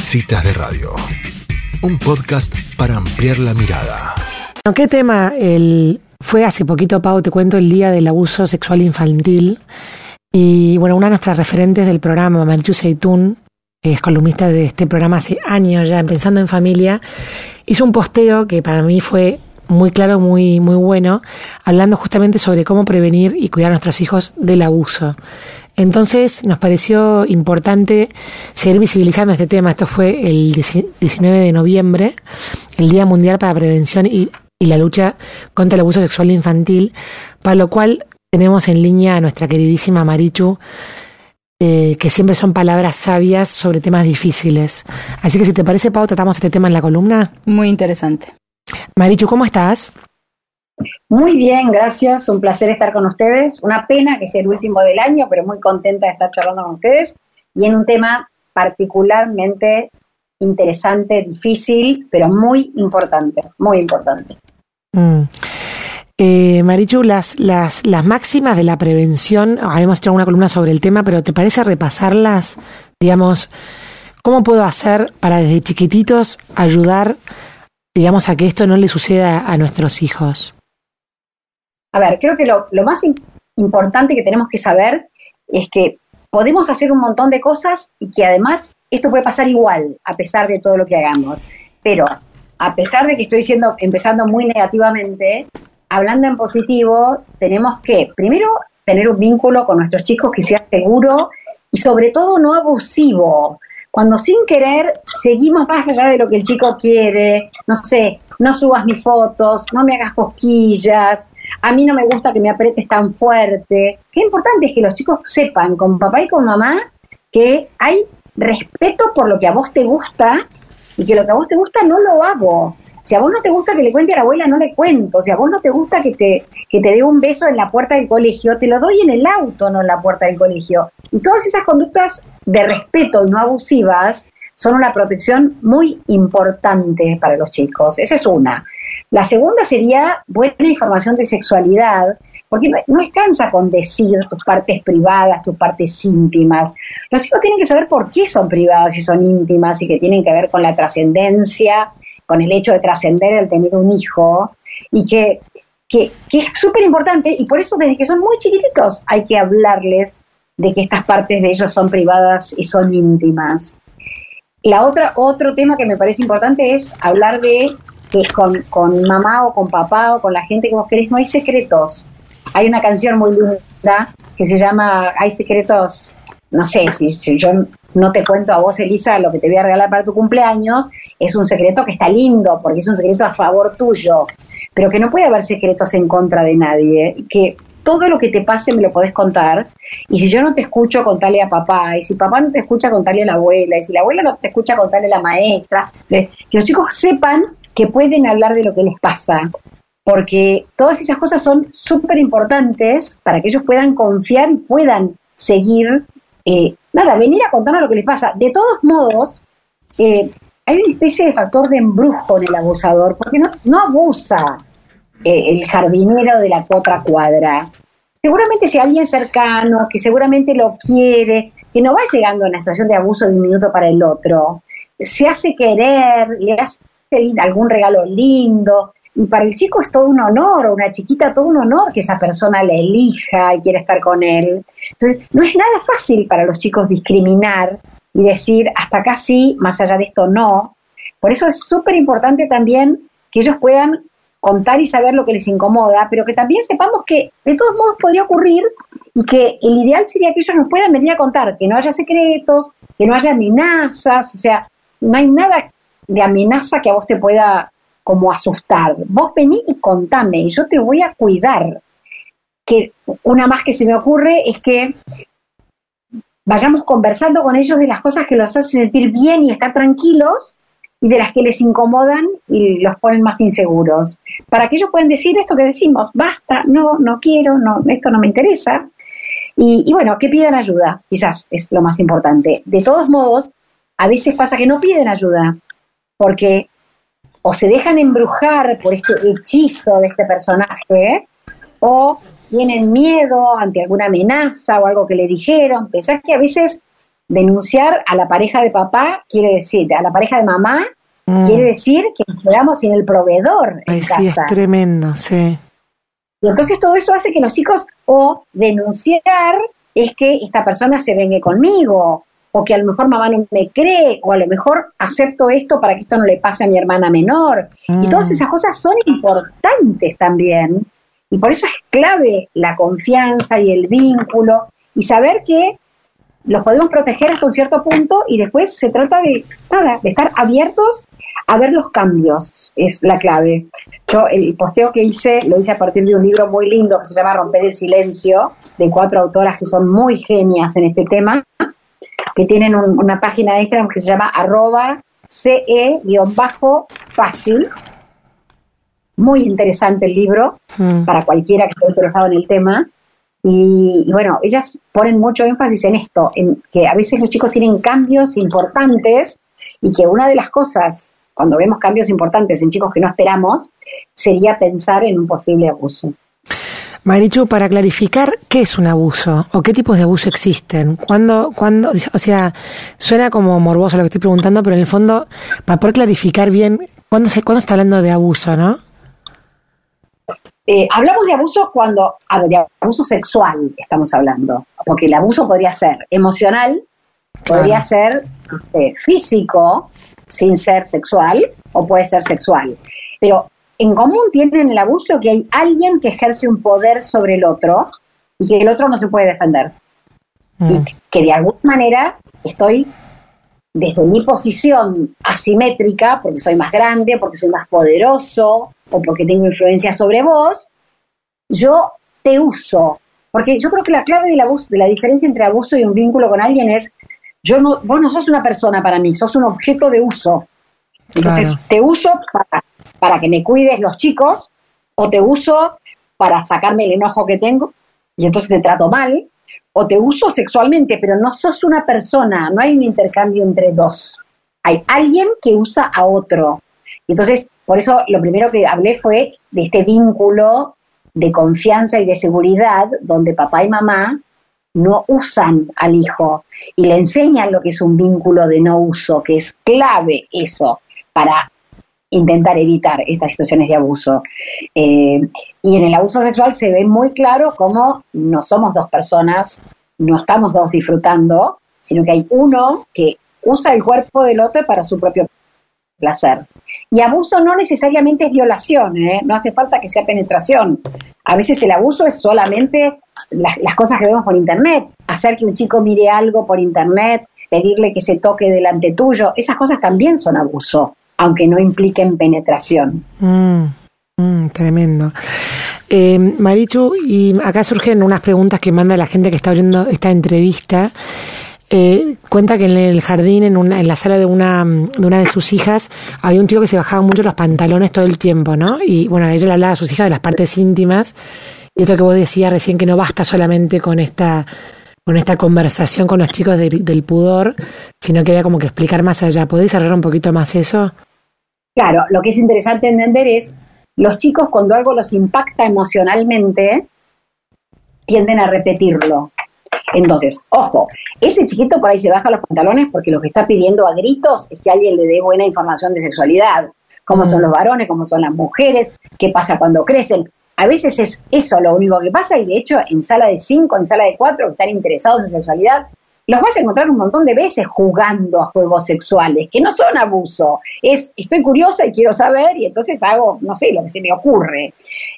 Citas de Radio, un podcast para ampliar la mirada. ¿Qué tema? El, fue hace poquito, Pau, te cuento, el Día del Abuso Sexual Infantil. Y bueno, una de nuestras referentes del programa, Marichu Seitún, es columnista de este programa hace años ya, Pensando en Familia, hizo un posteo que para mí fue muy claro, muy, muy bueno, hablando justamente sobre cómo prevenir y cuidar a nuestros hijos del abuso. Entonces nos pareció importante seguir visibilizando este tema. Esto fue el 19 de noviembre, el Día Mundial para la Prevención y, la Lucha contra el Abuso Sexual Infantil, para lo cual tenemos en línea a nuestra queridísima Marichu, eh, que siempre son palabras sabias sobre temas difíciles. Así que si te parece, Pau, tratamos este tema en la columna. Muy interesante. Marichu, ¿cómo estás? Muy bien, gracias. Un placer estar con ustedes. Una pena que sea el último del año, pero muy contenta de estar charlando con ustedes y en un tema particularmente interesante, difícil, pero muy importante, muy importante. Mm. Eh, Marichu, las, las, las máximas de la prevención, habíamos hecho una columna sobre el tema, pero ¿te parece repasarlas? Digamos, ¿cómo puedo hacer para desde chiquititos ayudar, digamos, a que esto no le suceda a nuestros hijos? A ver, creo que lo, más importante que tenemos que saber es que podemos hacer un montón de cosas y que además esto puede pasar igual, a pesar de todo lo que hagamos. Pero a pesar de que estoy siendo, empezando muy negativamente, hablando en positivo, tenemos que, primero, tener un vínculo con nuestros chicos que sea seguro y sobre todo no abusivo. Cuando sin querer seguimos más allá de lo que el chico quiere, no sé, no subas mis fotos, no me hagas cosquillas, a mí no me gusta que me apretes tan fuerte. Qué importante es que los chicos sepan con papá y con mamá que hay respeto por lo que a vos te gusta y que lo que a vos te gusta no lo hago. Si a vos no te gusta que le cuente a la abuela, no le cuento. Si a vos no te gusta que te, que te dé un beso en la puerta del colegio, te lo doy en el auto, no en la puerta del colegio. Y todas esas conductas de respeto y no abusivas son una protección muy importante para los chicos. Esa es una. La segunda sería buena información de sexualidad, porque no, alcanza con decir tus partes privadas, tus partes íntimas. Los chicos tienen que saber por qué son privadas y son íntimas y que tienen que ver con la trascendencia, con el hecho de trascender el tener un hijo y que, que, es súper importante y por eso desde que son muy chiquititos hay que hablarles de que estas partes de ellos son privadas y son íntimas. La otra, otro tema que me parece importante es hablar de que con, con mamá o con papá o con la gente que vos querés no hay secretos. Hay una canción muy linda que se llama Hay secretos, no sé, si, si yo no te cuento a vos, Elisa, lo que te voy a regalar para tu cumpleaños, es un secreto que está lindo, porque es un secreto a favor tuyo, pero que no puede haber secretos en contra de nadie, que todo lo que te pase me lo podés contar. Y si yo no te escucho, contale a papá. Y si papá no te escucha, contale a la abuela. Y si la abuela no te escucha, contale a la maestra. Que los chicos sepan que pueden hablar de lo que les pasa. Porque todas esas cosas son súper importantes para que ellos puedan confiar y puedan seguir. Eh, nada, venir a contarnos lo que les pasa. De todos modos, eh, hay una especie de factor de embrujo en el abusador, porque no, no abusa eh, el jardinero de la otra cuadra. Seguramente si alguien cercano, que seguramente lo quiere, que no va llegando a una situación de abuso de un minuto para el otro, se hace querer, le hace algún regalo lindo, y para el chico es todo un honor, o una chiquita todo un honor que esa persona le elija y quiera estar con él. Entonces, no es nada fácil para los chicos discriminar y decir hasta acá sí, más allá de esto no. Por eso es súper importante también que ellos puedan contar y saber lo que les incomoda, pero que también sepamos que de todos modos podría ocurrir y que el ideal sería que ellos nos puedan venir a contar, que no haya secretos, que no haya amenazas, o sea, no hay nada de amenaza que a vos te pueda como asustar. Vos vení y contame y yo te voy a cuidar. Que una más que se me ocurre es que vayamos conversando con ellos de las cosas que los hacen sentir bien y estar tranquilos y de las que les incomodan y los ponen más inseguros. Para que ellos puedan decir esto que decimos, basta, no, no quiero, no, esto no me interesa. Y, bueno, que pidan ayuda, quizás es lo más importante. De todos modos, a veces pasa que no piden ayuda, porque o se dejan embrujar por este hechizo de este personaje, o tienen miedo ante alguna amenaza o algo que le dijeron. Pensás que a veces denunciar a la pareja de papá quiere decir, a la pareja de mamá, mm. quiere decir que nos quedamos sin el proveedor en casa. Sí, es tremendo, sí. Y entonces todo eso hace que los chicos, o denunciar es que esta persona se vengue conmigo, o que a lo mejor mamá no me cree, o a lo mejor acepto esto para que esto no le pase a mi hermana menor. Y mm. todas esas cosas son importantes también. Y por eso es clave la confianza y el vínculo y saber que los podemos proteger hasta un cierto punto y después se trata de nada, de estar abiertos a ver los cambios, es la clave. Yo el posteo que hice lo hice a partir de un libro muy lindo que se llama Romper el Silencio, de cuatro autoras que son muy genias en este tema, que tienen una página de Instagram que se llama arroba ce-fácil. Muy interesante el libro mm. para cualquiera que esté interesado en el tema. Y, bueno, ellas ponen mucho énfasis en esto, en que a veces los chicos tienen cambios importantes y que una de las cosas, cuando vemos cambios importantes en chicos que no esperamos, sería pensar en un posible abuso. Marichu, para clarificar, ¿qué es un abuso? ¿O qué tipos de abuso existen? ¿Cuándo, cuándo, o sea, suena como morboso lo que estoy preguntando, pero en el fondo, para poder clarificar bien, ¿cuándo se, cuándo está hablando de abuso, no? Eh, hablamos de abuso cuando, de abuso sexual estamos hablando, porque el abuso podría ser emocional, podría ser este, físico, sin ser sexual, o puede ser sexual. Pero en común tienen el abuso que hay alguien que ejerce un poder sobre el otro y que el otro no se puede defender. Y mm. que de alguna manera estoy desde mi posición asimétrica, porque soy más grande, porque soy más poderoso, o porque tengo influencia sobre vos, yo te uso. Porque yo creo que la clave del abuso, de la diferencia entre abuso y un vínculo con alguien es, yo no, vos no sos una persona para mí, sos un objeto de uso. Entonces, te uso para, para que me cuides los chicos, o te uso para sacarme el enojo que tengo, y entonces te trato mal, o te uso sexualmente, pero no sos una persona, no hay un intercambio entre dos. Hay alguien que usa a otro. Y entonces, por eso lo primero que hablé fue de este vínculo de confianza y de seguridad donde papá y mamá no usan al hijo y le enseñan lo que es un vínculo de no uso, que es clave eso para intentar evitar estas situaciones de abuso. Eh, y en el abuso sexual se ve muy claro cómo no somos dos personas, no estamos dos disfrutando, sino que hay uno que usa el cuerpo del otro para su propio placer. Y abuso no necesariamente es violación, ¿eh? no hace falta que sea penetración. A veces el abuso es solamente las, las, cosas que vemos por internet, hacer que un chico mire algo por internet, pedirle que se toque delante tuyo, esas cosas también son abuso, aunque no impliquen penetración. Mm, mm, tremendo. Eh, Marichu, y acá surgen unas preguntas que manda la gente que está oyendo esta entrevista. Eh, cuenta que en el jardín, en, una, en la sala de una, de una de sus hijas, había un chico que se bajaba mucho los pantalones todo el tiempo, ¿no? Y bueno, ella le hablaba a sus hijas de las partes íntimas. Y esto que vos decías recién, que no basta solamente con esta, con esta conversación con los chicos del pudor, sino que había como que explicar más allá. ¿Podéis cerrar un poquito más eso? Claro, lo que es interesante entender es, los chicos cuando algo los impacta emocionalmente, tienden a repetirlo. Entonces, ojo, ese chiquito por ahí se baja los pantalones porque lo que está pidiendo a gritos es que alguien le dé buena información de sexualidad, cómo son mm. los varones, cómo son las mujeres, qué pasa cuando crecen. A veces es eso lo único que pasa y de hecho en sala de cinco, en sala de cuatro, que están interesados en sexualidad, los vas a encontrar un montón de veces jugando a juegos sexuales, que no son abuso, es estoy curiosa y quiero saber y entonces hago, no sé, lo que se me ocurre.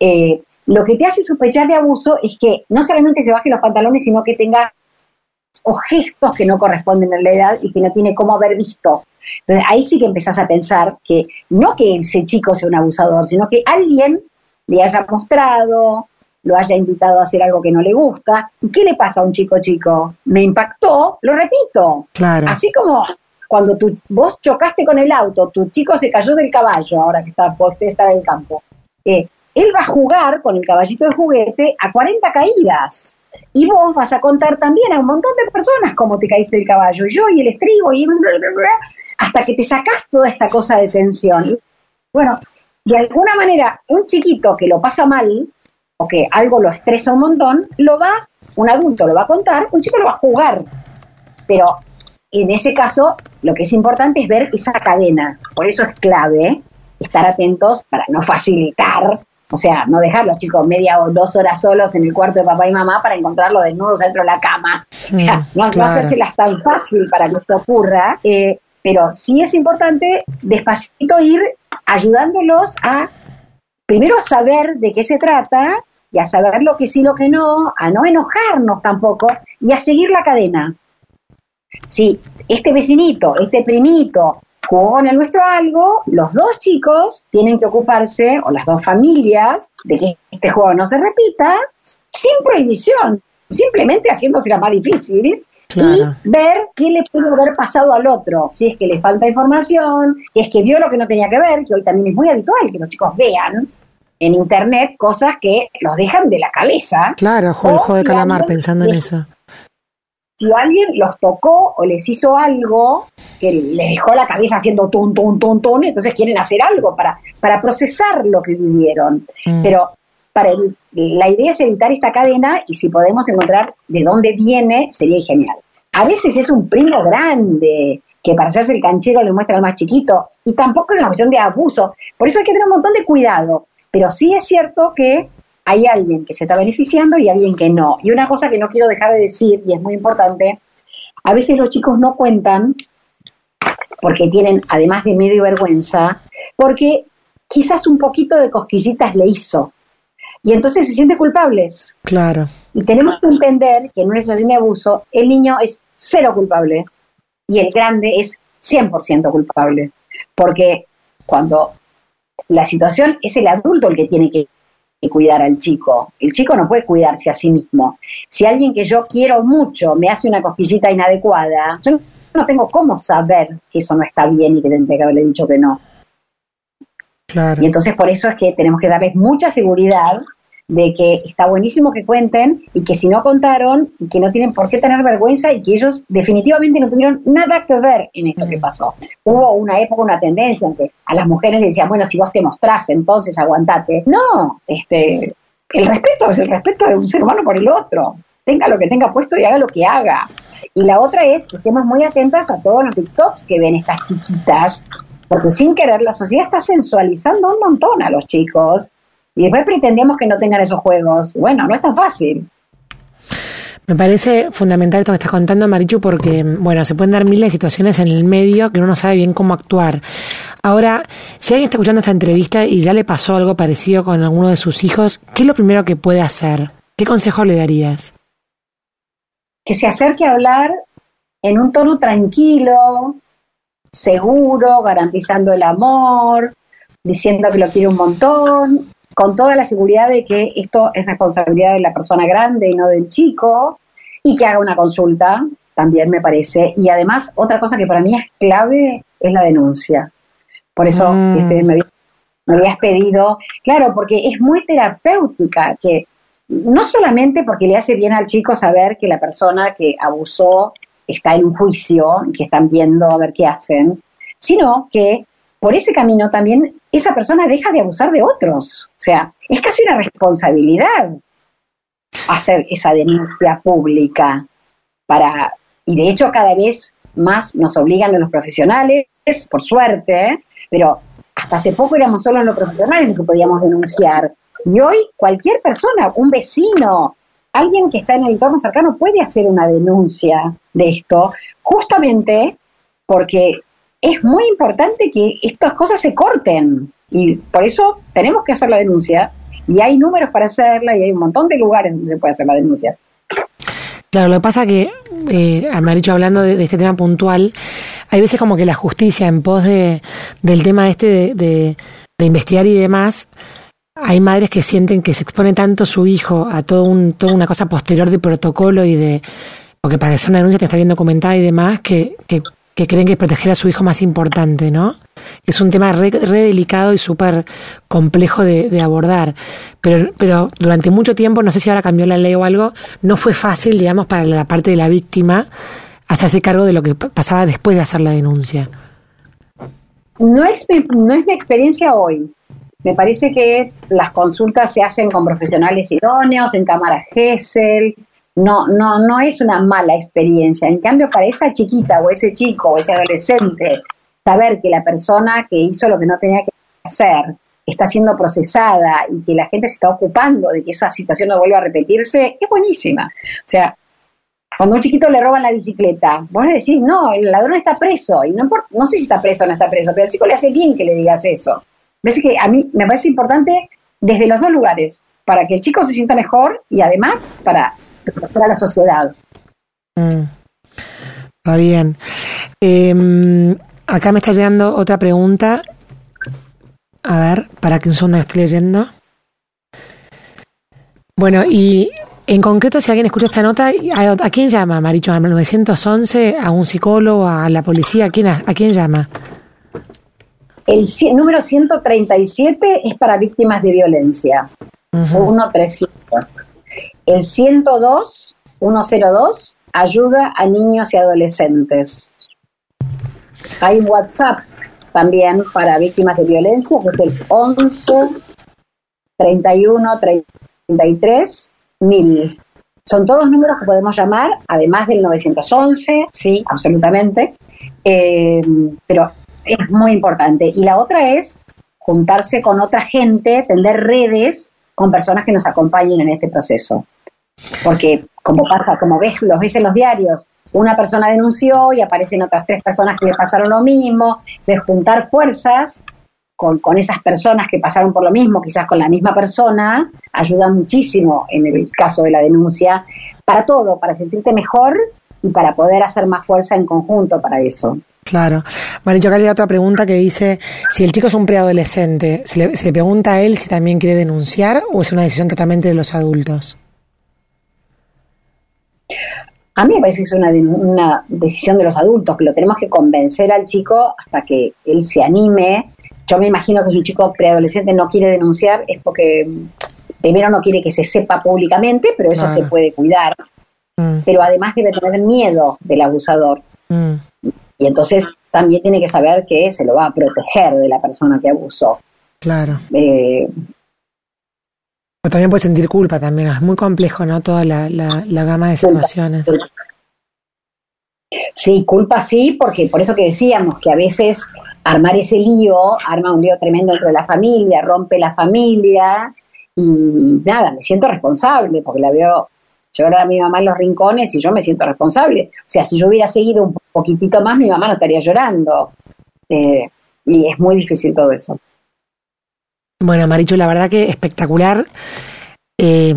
Eh, lo que te hace sospechar de abuso es que no solamente se baje los pantalones, sino que tenga o gestos que no corresponden a la edad y que no tiene cómo haber visto. Entonces ahí sí que empezás a pensar que no que ese chico sea un abusador, sino que alguien le haya mostrado, lo haya invitado a hacer algo que no le gusta. ¿Y qué le pasa a un chico chico? Me impactó, lo repito. Claro. Así como cuando tú, vos chocaste con el auto, tu chico se cayó del caballo, ahora que está, usted está en el campo. Eh, él va a jugar con el caballito de juguete a 40 caídas. Y vos vas a contar también a un montón de personas cómo te caíste del caballo, yo y el estribo, y hasta que te sacás toda esta cosa de tensión. Bueno, de alguna manera, un chiquito que lo pasa mal, o que algo lo estresa un montón, lo va, un adulto lo va a contar, un chico lo va a jugar. Pero en ese caso, lo que es importante es ver esa cadena. Por eso es clave estar atentos para no facilitar, o sea, no dejar a los chicos media o dos horas solos en el cuarto de papá y mamá para encontrarlos desnudos dentro de la cama. o sea, mm, no, claro. no tan fácil para que esto ocurra, eh, pero sí es importante despacito ir ayudándolos a, primero a saber de qué se trata y a saber lo que sí, lo que no, a no enojarnos tampoco y a seguir la cadena. Si este vecinito, este primito, jugó con el nuestro algo, los dos chicos tienen que ocuparse, o las dos familias, de que este juego no se repita, sin prohibición, simplemente haciéndose más difícil y ver qué le puede haber pasado al otro, si es que le falta información, si es que vio lo que no tenía que ver, que hoy también es muy habitual que los chicos vean en internet cosas que los dejan de la cabeza. Claro, juego de calamar pensando en eso si alguien los tocó o les hizo algo que les dejó la cabeza haciendo tun, tun, tun, tun, entonces quieren hacer algo para, para procesar lo que vivieron. Mm. Pero para la idea es evitar esta cadena y si podemos encontrar de dónde viene, sería genial. A veces es un primo grande que para hacerse el canchero le muestra al más chiquito y tampoco es una cuestión de abuso. Por eso hay que tener un montón de cuidado. Pero sí es cierto que hay alguien que se está beneficiando y alguien que no. Y una cosa que no quiero dejar de decir, y es muy importante, a veces los chicos no cuentan porque tienen, además de miedo y vergüenza, porque quizás un poquito de cosquillitas le hizo. Y entonces se sienten culpables. Claro. Y tenemos que entender que en una situación de abuso, el niño es cero culpable y el grande es 100% culpable. Porque cuando la situación es el adulto el que tiene que cuidar al chico. El chico no puede cuidarse a sí mismo. Si alguien que yo quiero mucho me hace una cosquillita inadecuada, yo no tengo cómo saber que eso no está bien y que tendría que haberle dicho que no. Y entonces por eso es que tenemos que darles mucha seguridad de que está buenísimo que cuenten y que si no contaron y que no tienen por qué tener vergüenza y que ellos definitivamente no tuvieron nada que ver en esto que mm. pasó. Hubo una época, una tendencia en que a las mujeres les decían, bueno, si vos te mostrás, entonces aguantate. No, este, el respeto es el respeto de un ser humano por el otro. Tenga lo que tenga puesto y haga lo que haga. Y la otra es que estemos muy atentas a todos los TikToks que ven estas chiquitas, porque sin querer la sociedad está sensualizando un montón a los chicos y después pretendemos que no tengan esos juegos. Bueno, no es tan fácil. Me parece fundamental esto que estás contando, Marichu, porque, bueno, se pueden dar miles de situaciones en el medio que uno no sabe bien cómo actuar. Ahora, si alguien está escuchando esta entrevista y ya le pasó algo parecido con alguno de sus hijos, ¿qué es lo primero que puede hacer? ¿Qué consejo le darías? Que se acerque a hablar en un tono tranquilo, seguro, garantizando el amor, diciendo que lo quiere un montón, con toda la seguridad de que esto es responsabilidad de la persona grande y no del chico, y que haga una consulta, también me parece. Y además, otra cosa que para mí es clave es la denuncia. Por eso mm. este, me, habías pedido, claro, porque es muy terapéutica, que no solamente porque le hace bien al chico saber que la persona que abusó está en un juicio, que están viendo a ver qué hacen, sino que por ese camino también esa persona deja de abusar de otros. O sea, es casi una responsabilidad hacer esa denuncia pública para y de hecho cada vez más nos obligan a los profesionales, por suerte, pero hasta hace poco éramos solo los profesionales los que podíamos denunciar. Y hoy cualquier persona, un vecino, alguien que está en el entorno cercano puede hacer una denuncia de esto, justamente porque es muy importante que estas cosas se corten y por eso tenemos que hacer la denuncia y hay números para hacerla y hay un montón de lugares donde se puede hacer la denuncia. Claro, lo que pasa que, eh, me hablando de, este tema puntual, hay veces como que la justicia en pos de, del tema este de, investigar y demás, hay madres que sienten que se expone tanto su hijo a todo un, toda una cosa posterior de protocolo y de, porque para hacer una denuncia te está bien documentada y demás, que que creen que proteger a su hijo más importante, ¿no? Es un tema re, delicado y súper complejo de, abordar. Pero, pero durante mucho tiempo, no sé si ahora cambió la ley o algo, no fue fácil, digamos, para la parte de la víctima hacerse cargo de lo que pasaba después de hacer la denuncia. No es, no es mi experiencia hoy. Me parece que las consultas se hacen con profesionales idóneos, en cámara GESEL, no, no, no es una mala experiencia. En cambio, para esa chiquita o ese chico o ese adolescente, saber que la persona que hizo lo que no tenía que hacer está siendo procesada y que la gente se está ocupando de que esa situación no vuelva a repetirse, es buenísima. O sea, cuando a un chiquito le roban la bicicleta, vos le decís, no, el ladrón está preso, y no, no sé si está preso o no está preso, pero al chico le hace bien que le digas eso. Ves que a mí me parece importante desde los dos lugares, para que el chico se sienta mejor y además para proteger a la sociedad. Mm. Está bien. Em, acá me está llegando otra pregunta a ver, para que un segundo estoy leyendo. Bueno, y en concreto, si alguien escucha esta nota, ¿a, quién llama, Maricho? ¿Al 911? ¿A un psicólogo? ¿A la policía? ¿A quién, a, quién llama? El número 137 es para víctimas de violencia. 135. El 102, 102, ayuda a niños y adolescentes. Hay WhatsApp también para víctimas de violencia, que es el 11 31 33 1000. Son todos números que podemos llamar, además del 911, sí, absolutamente, eh, pero es muy importante. Y la otra es juntarse con otra gente, tender redes con personas que nos acompañen en este proceso. Porque como pasa, como ves, los ves en los diarios, una persona denunció y aparecen otras tres personas que le pasaron lo mismo. Entonces, juntar fuerzas con, esas personas que pasaron por lo mismo, quizás con la misma persona, ayuda muchísimo en el caso de la denuncia, para todo, para sentirte mejor y para poder hacer más fuerza en conjunto para eso. Claro. Maricho, acá llega otra pregunta que dice, si el chico es un preadolescente, ¿se le, ¿se le pregunta a él si también quiere denunciar o es una decisión totalmente de los adultos? A mí me parece que es una, una, decisión de los adultos, que lo tenemos que convencer al chico hasta que él se anime. Yo me imagino que si un chico preadolescente no quiere denunciar es porque primero no quiere que se sepa públicamente, pero eso se puede cuidar. Mm. Pero además debe tener miedo del abusador. Mm. Y entonces también tiene que saber que se lo va a proteger de la persona que abusó. Claro. Eh, también puede sentir culpa también, es muy complejo, ¿no? Toda la, la, gama de situaciones. Sí, culpa sí, porque por eso que decíamos que a veces armar ese lío, arma un lío tremendo dentro de la familia, rompe la familia y nada, me siento responsable porque la veo llorar a mi mamá en los rincones y yo me siento responsable. O sea, si yo hubiera seguido un poquitito más, mi mamá no estaría llorando. Eh, y es muy difícil todo eso. Bueno, Marichu, la verdad que espectacular. Eh,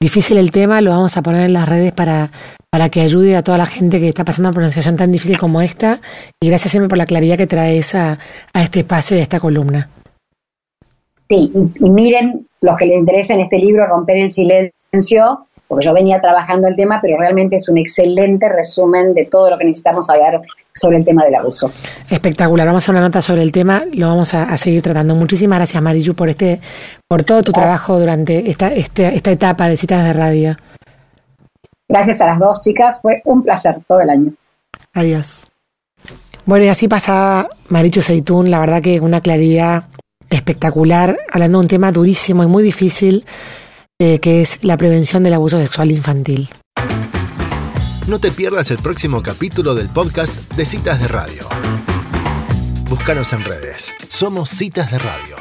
difícil el tema, lo vamos a poner en las redes para, para que ayude a toda la gente que está pasando por una situación tan difícil como esta. Y gracias siempre por la claridad que traes a, a este espacio y a esta columna. Sí, y, y miren, los que les interesa en este libro, Romper el Silencio porque yo venía trabajando el tema, pero realmente es un excelente resumen de todo lo que necesitamos saber sobre el tema del abuso. Espectacular, vamos a hacer una nota sobre el tema, lo vamos a, seguir tratando. Muchísimas gracias Mariyu por este, por todo tu trabajo durante esta, este, esta etapa de citas de radio. Gracias a las dos chicas, fue un placer todo el año. Adiós. Bueno, y así pasaba Marichu Seitún, la verdad que una claridad espectacular, hablando de un tema durísimo y muy difícil eh, que es la prevención del abuso sexual infantil. No te pierdas el próximo capítulo del podcast de Citas de Radio. Búscanos en redes. Somos Citas de Radio.